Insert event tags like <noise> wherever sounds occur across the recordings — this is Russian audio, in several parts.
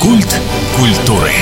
Культ культуры.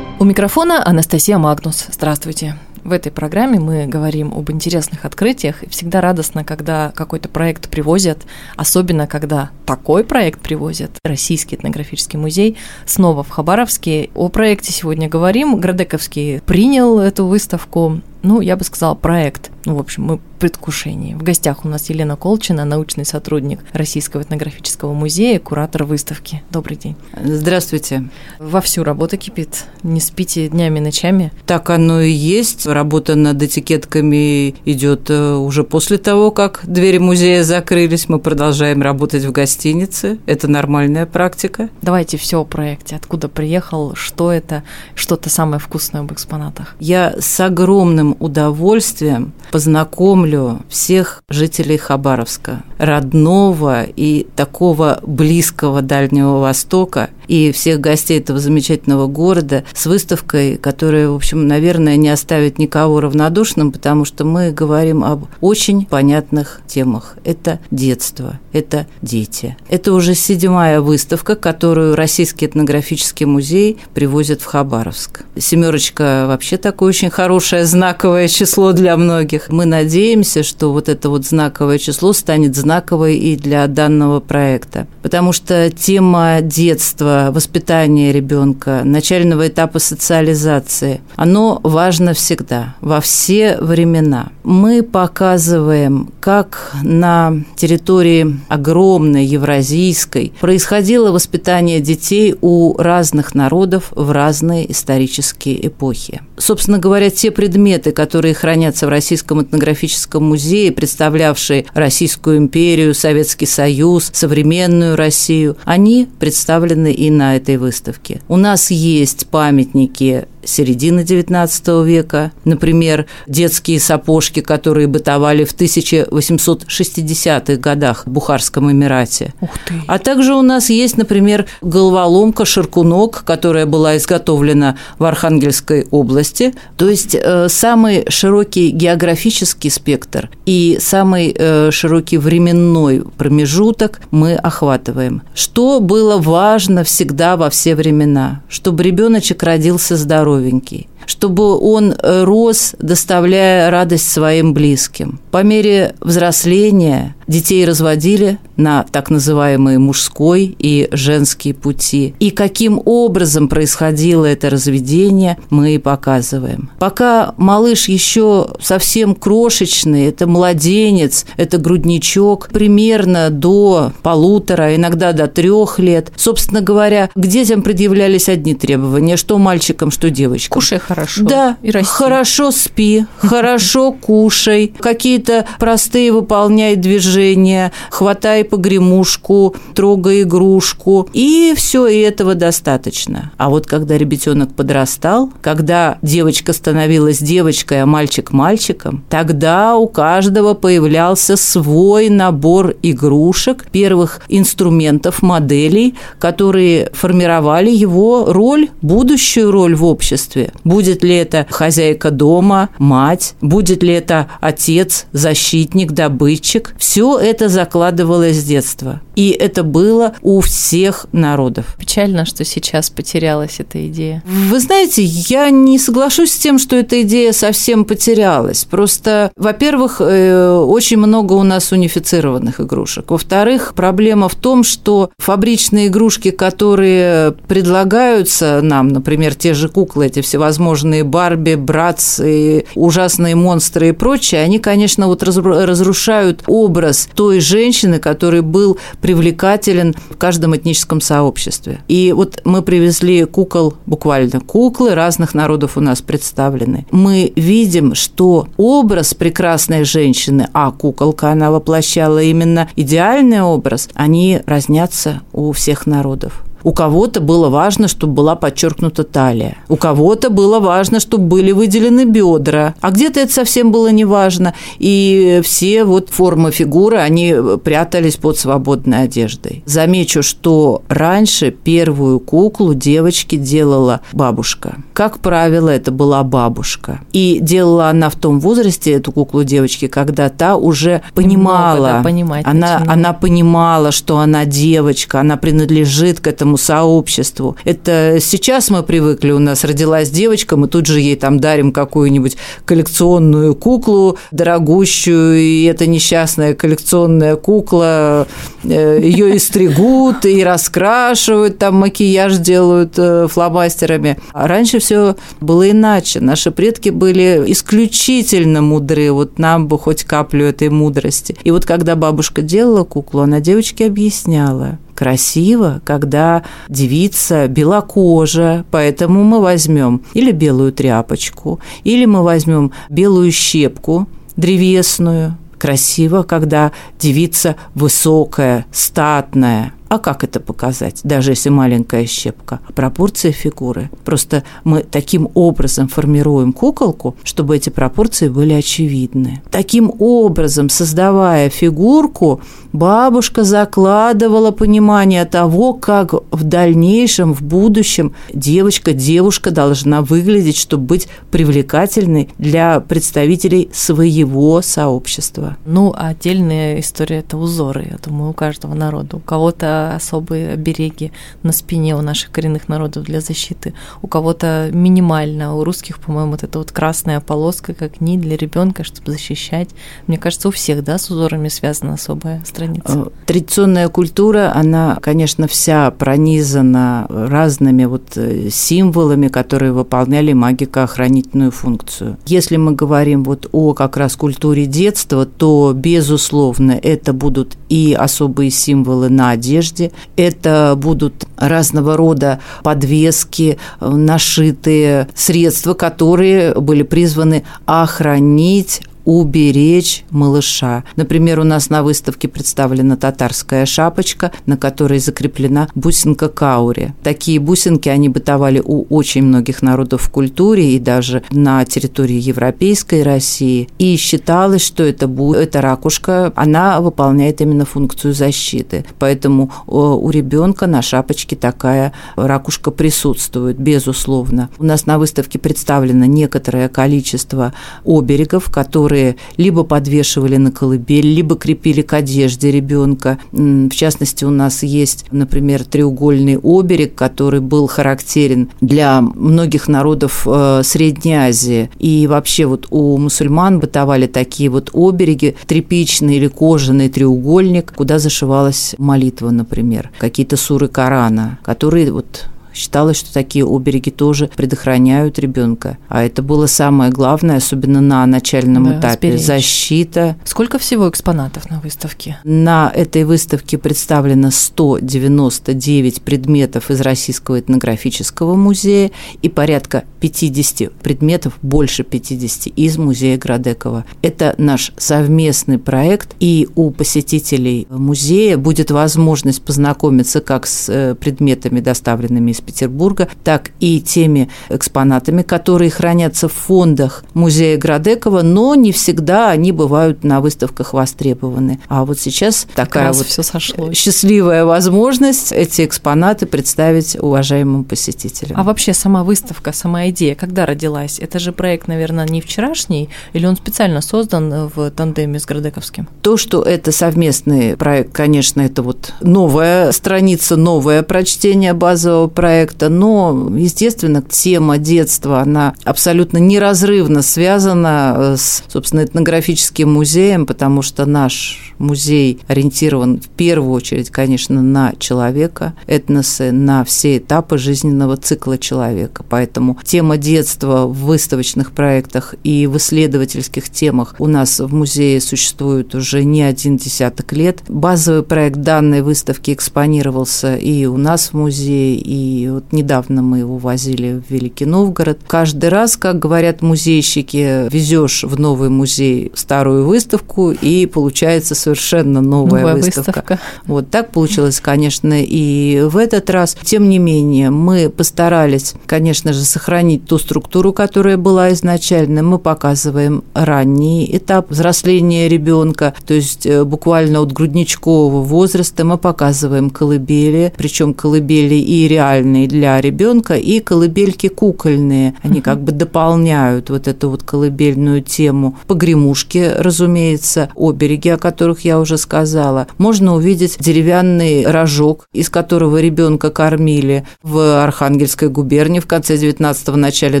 У микрофона Анастасия Магнус. Здравствуйте. В этой программе мы говорим об интересных открытиях, и всегда радостно, когда какой-то проект привозят, особенно когда такой проект привозят. Российский этнографический музей снова в Хабаровске. О проекте сегодня говорим. Градековский принял эту выставку ну, я бы сказала, проект. Ну, в общем, мы в предвкушении. В гостях у нас Елена Колчина, научный сотрудник Российского этнографического музея, куратор выставки. Добрый день. Здравствуйте. Вовсю работа кипит. Не спите днями, ночами? Так оно и есть. Работа над этикетками идет э, уже после того, как двери музея закрылись. Мы продолжаем работать в гостинице. Это нормальная практика. Давайте все о проекте. Откуда приехал, что это, что-то самое вкусное в экспонатах. Я с огромным удовольствием познакомлю всех жителей Хабаровска, родного и такого близкого Дальнего Востока, и всех гостей этого замечательного города с выставкой, которая, в общем, наверное, не оставит никого равнодушным, потому что мы говорим об очень понятных темах. Это детство, это дети. Это уже седьмая выставка, которую Российский этнографический музей привозит в Хабаровск. Семерочка вообще такое очень хорошее знаковое число для многих. Мы надеемся, что вот это вот знаковое число станет знаковой и для данного проекта, потому что тема детства воспитания ребенка, начального этапа социализации, оно важно всегда, во все времена. Мы показываем, как на территории огромной евразийской происходило воспитание детей у разных народов в разные исторические эпохи. Собственно говоря, те предметы, которые хранятся в Российском этнографическом музее, представлявшие Российскую империю, Советский Союз, современную Россию, они представлены и на этой выставке. У нас есть памятники середины XIX века, например, детские сапожки, которые бытовали в 1860-х годах в Бухарском Эмирате. Ух ты. А также у нас есть, например, головоломка «Ширкунок», которая была изготовлена в Архангельской области. То есть э, самый широкий географический спектр и самый э, широкий временной промежуток мы охватываем. Что было важно всегда во все времена? Чтобы ребеночек родился здоровым здоровенький, чтобы он э, рос, доставляя радость своим близким. По мере взросления детей разводили на так называемые мужской и женские пути. И каким образом происходило это разведение, мы и показываем. Пока малыш еще совсем крошечный, это младенец, это грудничок, примерно до полутора, иногда до трех лет. Собственно говоря, к детям предъявлялись одни требования, что мальчикам, что девочкам. Кушай хорошо. Да, и расти. хорошо спи, хорошо <laughs> кушай, какие-то простые выполняй движения, хватай погремушку, трогай игрушку. И все и этого достаточно. А вот когда ребятенок подрастал, когда девочка становилась девочкой, а мальчик мальчиком, тогда у каждого появлялся свой набор игрушек, первых инструментов, моделей, которые формировали его роль, будущую роль в обществе. Будет ли это хозяйка дома, мать, будет ли это отец, защитник, добытчик. Все это закладывалось с детства. И это было у всех народов. Печально, что сейчас потерялась эта идея. Вы знаете, я не соглашусь с тем, что эта идея совсем потерялась. Просто, во-первых, э, очень много у нас унифицированных игрушек. Во-вторых, проблема в том, что фабричные игрушки, которые предлагаются нам, например, те же куклы, эти всевозможные Барби, Братс, и ужасные монстры и прочее, они, конечно, вот разрушают образ той женщины, который был привлекателен в каждом этническом сообществе. И вот мы привезли кукол, буквально куклы разных народов у нас представлены. Мы видим, что образ прекрасной женщины, а куколка, она воплощала именно идеальный образ, они разнятся у всех народов. У кого-то было важно, чтобы была подчеркнута талия. У кого-то было важно, чтобы были выделены бедра. А где-то это совсем было не важно. И все вот формы фигуры, они прятались под свободной одеждой. Замечу, что раньше первую куклу девочки делала бабушка. Как правило, это была бабушка. И делала она в том возрасте эту куклу девочки, когда та уже понимала. Много, да, понимать она, она понимала, что она девочка, она принадлежит к этому этому сообществу. Это сейчас мы привыкли, у нас родилась девочка, мы тут же ей там дарим какую-нибудь коллекционную куклу дорогущую, и эта несчастная коллекционная кукла, э, ее и стригут, и раскрашивают, там макияж делают э, фломастерами. А раньше все было иначе. Наши предки были исключительно мудры, вот нам бы хоть каплю этой мудрости. И вот когда бабушка делала куклу, она девочке объясняла, красиво, когда девица белокожая, поэтому мы возьмем или белую тряпочку, или мы возьмем белую щепку древесную. Красиво, когда девица высокая, статная – а как это показать, даже если маленькая щепка? Пропорция фигуры. Просто мы таким образом формируем куколку, чтобы эти пропорции были очевидны. Таким образом, создавая фигурку, бабушка закладывала понимание того, как в дальнейшем, в будущем девочка, девушка должна выглядеть, чтобы быть привлекательной для представителей своего сообщества. Ну, а отдельная история – это узоры, я думаю, у каждого народа. У кого-то особые обереги на спине у наших коренных народов для защиты, у кого-то минимально, у русских, по-моему, вот эта вот красная полоска, как нить для ребенка, чтобы защищать. Мне кажется, у всех, да, с узорами связана особая страница. Э, традиционная культура, она, конечно, вся пронизана разными вот э, символами, которые выполняли магико-охранительную функцию. Если мы говорим вот о как раз культуре детства, то, безусловно, это будут и особые символы на одежде. Это будут разного рода подвески, нашитые средства, которые были призваны охранить уберечь малыша. Например, у нас на выставке представлена татарская шапочка, на которой закреплена бусинка каури. Такие бусинки, они бытовали у очень многих народов в культуре и даже на территории Европейской России. И считалось, что это, бу... эта ракушка, она выполняет именно функцию защиты. Поэтому у ребенка на шапочке такая ракушка присутствует, безусловно. У нас на выставке представлено некоторое количество оберегов, которые которые либо подвешивали на колыбель, либо крепили к одежде ребенка. В частности, у нас есть, например, треугольный оберег, который был характерен для многих народов э, Средней Азии. И вообще вот у мусульман бытовали такие вот обереги, тряпичный или кожаный треугольник, куда зашивалась молитва, например, какие-то суры Корана, которые вот Считалось, что такие обереги тоже предохраняют ребенка. А это было самое главное, особенно на начальном да, этапе. Сберечь. Защита. Сколько всего экспонатов на выставке? На этой выставке представлено 199 предметов из Российского этнографического музея и порядка 50 предметов, больше 50 из музея Градекова. Это наш совместный проект, и у посетителей музея будет возможность познакомиться как с э, предметами, доставленными из из Петербурга, так и теми экспонатами, которые хранятся в фондах музея Градекова, но не всегда они бывают на выставках востребованы. А вот сейчас такая вот все сошлось. счастливая возможность эти экспонаты представить уважаемым посетителям. А вообще сама выставка, сама идея, когда родилась? Это же проект, наверное, не вчерашний, или он специально создан в тандеме с Градековским? То, что это совместный проект, конечно, это вот новая страница, новое прочтение базового проекта, проекта, но, естественно, тема детства, она абсолютно неразрывно связана э, с, собственно, этнографическим музеем, потому что наш музей ориентирован в первую очередь, конечно, на человека, этносы, на все этапы жизненного цикла человека. Поэтому тема детства в выставочных проектах и в исследовательских темах у нас в музее существует уже не один десяток лет. Базовый проект данной выставки экспонировался и у нас в музее, и и вот недавно мы его возили в Великий Новгород. Каждый раз, как говорят музейщики, везешь в новый музей старую выставку, и получается совершенно новая, новая выставка. выставка. Вот так получилось, конечно, и в этот раз. Тем не менее, мы постарались, конечно же, сохранить ту структуру, которая была изначально. Мы показываем ранний этап взросления ребенка, то есть э, буквально от грудничкового возраста мы показываем колыбели, причем колыбели и реально специальные для ребенка, и колыбельки кукольные. Они как бы дополняют вот эту вот колыбельную тему. Погремушки, разумеется, обереги, о которых я уже сказала. Можно увидеть деревянный рожок, из которого ребенка кормили в Архангельской губернии в конце 19-го, начале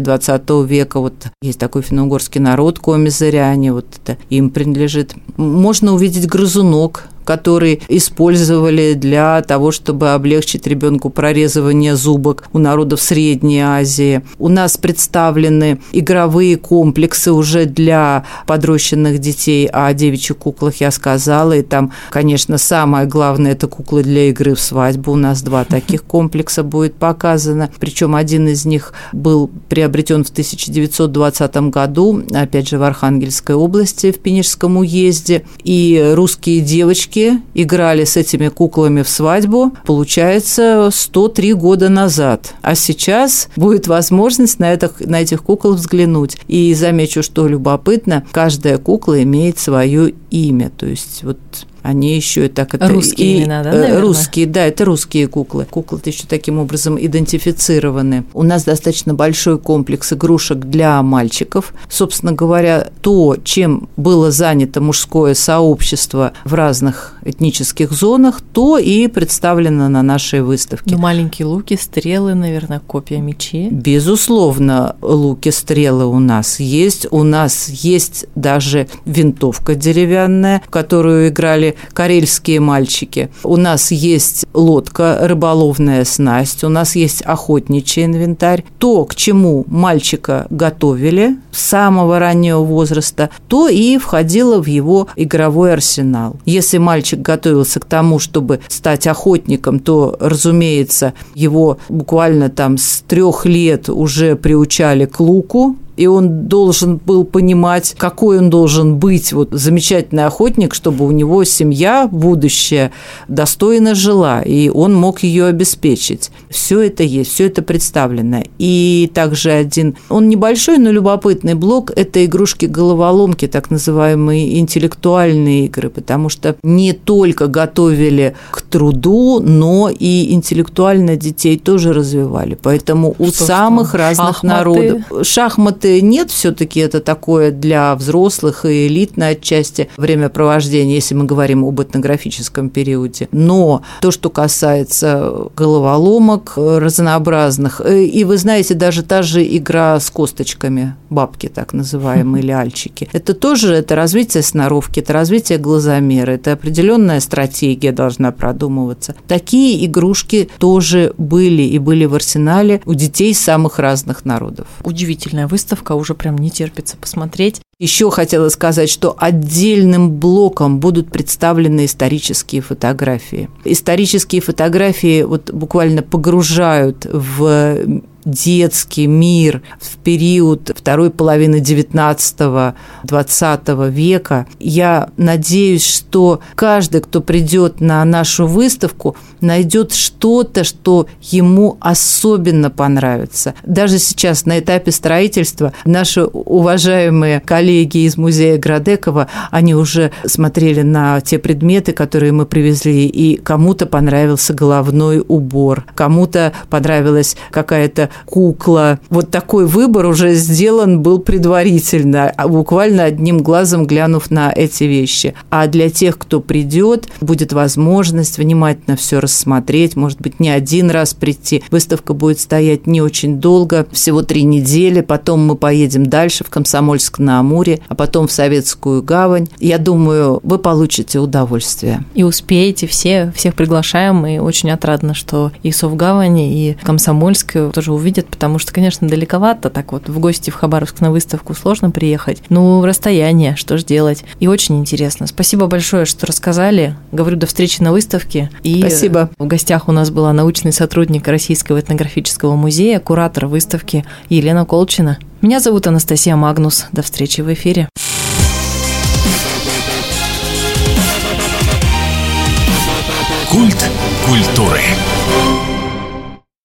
20 века. Вот есть такой финно-угорский народ, комизыряне, вот это им принадлежит. Можно увидеть грызунок, который использовали для того, чтобы облегчить ребенку прорезывание зубок у народов Средней Азии. У нас представлены игровые комплексы уже для подрощенных детей, а о девичьих куклах я сказала, и там, конечно, самое главное – это куклы для игры в свадьбу. У нас два таких комплекса будет показано, причем один из них был приобретен в 1920 году, опять же, в Архангельской области, в Пенежском уезде, и русские девочки девочки играли с этими куклами в свадьбу, получается, 103 года назад. А сейчас будет возможность на, это, на этих кукол взглянуть. И замечу, что любопытно, каждая кукла имеет свое имя. То есть вот они еще и так это русские и, имена, да? Э, наверное? Русские, да, это русские куклы. Куклы-то еще таким образом идентифицированы. У нас достаточно большой комплекс игрушек для мальчиков. Собственно говоря, то, чем было занято мужское сообщество в разных этнических зонах, то и представлено на нашей выставке. Ну, маленькие луки, стрелы, наверное, копия мечей. Безусловно, луки, стрелы у нас есть. У нас есть даже винтовка деревянная, в которую играли карельские мальчики. У нас есть лодка, рыболовная снасть, у нас есть охотничий инвентарь. То, к чему мальчика готовили с самого раннего возраста, то и входило в его игровой арсенал. Если мальчик готовился к тому, чтобы стать охотником, то, разумеется, его буквально там с трех лет уже приучали к луку, и он должен был понимать, какой он должен быть вот замечательный охотник, чтобы у него семья будущее достойно жила, и он мог ее обеспечить. Все это есть, все это представлено. И также один, он небольшой, но любопытный блок – это игрушки-головоломки, так называемые интеллектуальные игры, потому что не только готовили к труду, но и интеллектуально детей тоже развивали. Поэтому что, у самых что? разных шахматы? народов шахматы нет, все-таки это такое для взрослых и элитное отчасти времяпровождение, если мы говорим об этнографическом периоде. Но то, что касается головоломок разнообразных, э, и вы знаете, даже та же игра с косточками, бабки так называемые, или альчики, это тоже это развитие сноровки, это развитие глазомера, это определенная стратегия должна продумываться. Такие игрушки тоже были и были в арсенале у детей самых разных народов. Удивительная выставка выставка, уже прям не терпится посмотреть. Еще хотела сказать, что отдельным блоком будут представлены исторические фотографии. Исторические фотографии вот буквально погружают в детский мир в период второй половины XIX-XX века. Я надеюсь, что каждый, кто придет на нашу выставку, найдет что-то, что ему особенно понравится. Даже сейчас на этапе строительства наши уважаемые коллеги из музея Градекова, они уже смотрели на те предметы, которые мы привезли, и кому-то понравился головной убор, кому-то понравилась какая-то кукла. Вот такой выбор уже сделан был предварительно, а буквально одним глазом глянув на эти вещи. А для тех, кто придет, будет возможность внимательно все рассмотреть, может быть, не один раз прийти. Выставка будет стоять не очень долго, всего три недели, потом мы поедем дальше в Комсомольск-на-Амуре, а потом в Советскую гавань. Я думаю, вы получите удовольствие. И успеете все, всех приглашаем, и очень отрадно, что и Совгавани, и Комсомольск тоже увидят, потому что, конечно, далековато, так вот в гости в Хабаровск на выставку сложно приехать. Ну, расстояние, что ж делать. И очень интересно. Спасибо большое, что рассказали. Говорю, до встречи на выставке. И Спасибо. В гостях у нас была научный сотрудник Российского этнографического музея, куратор выставки Елена Колчина. Меня зовут Анастасия Магнус. До встречи в эфире. Культ культуры.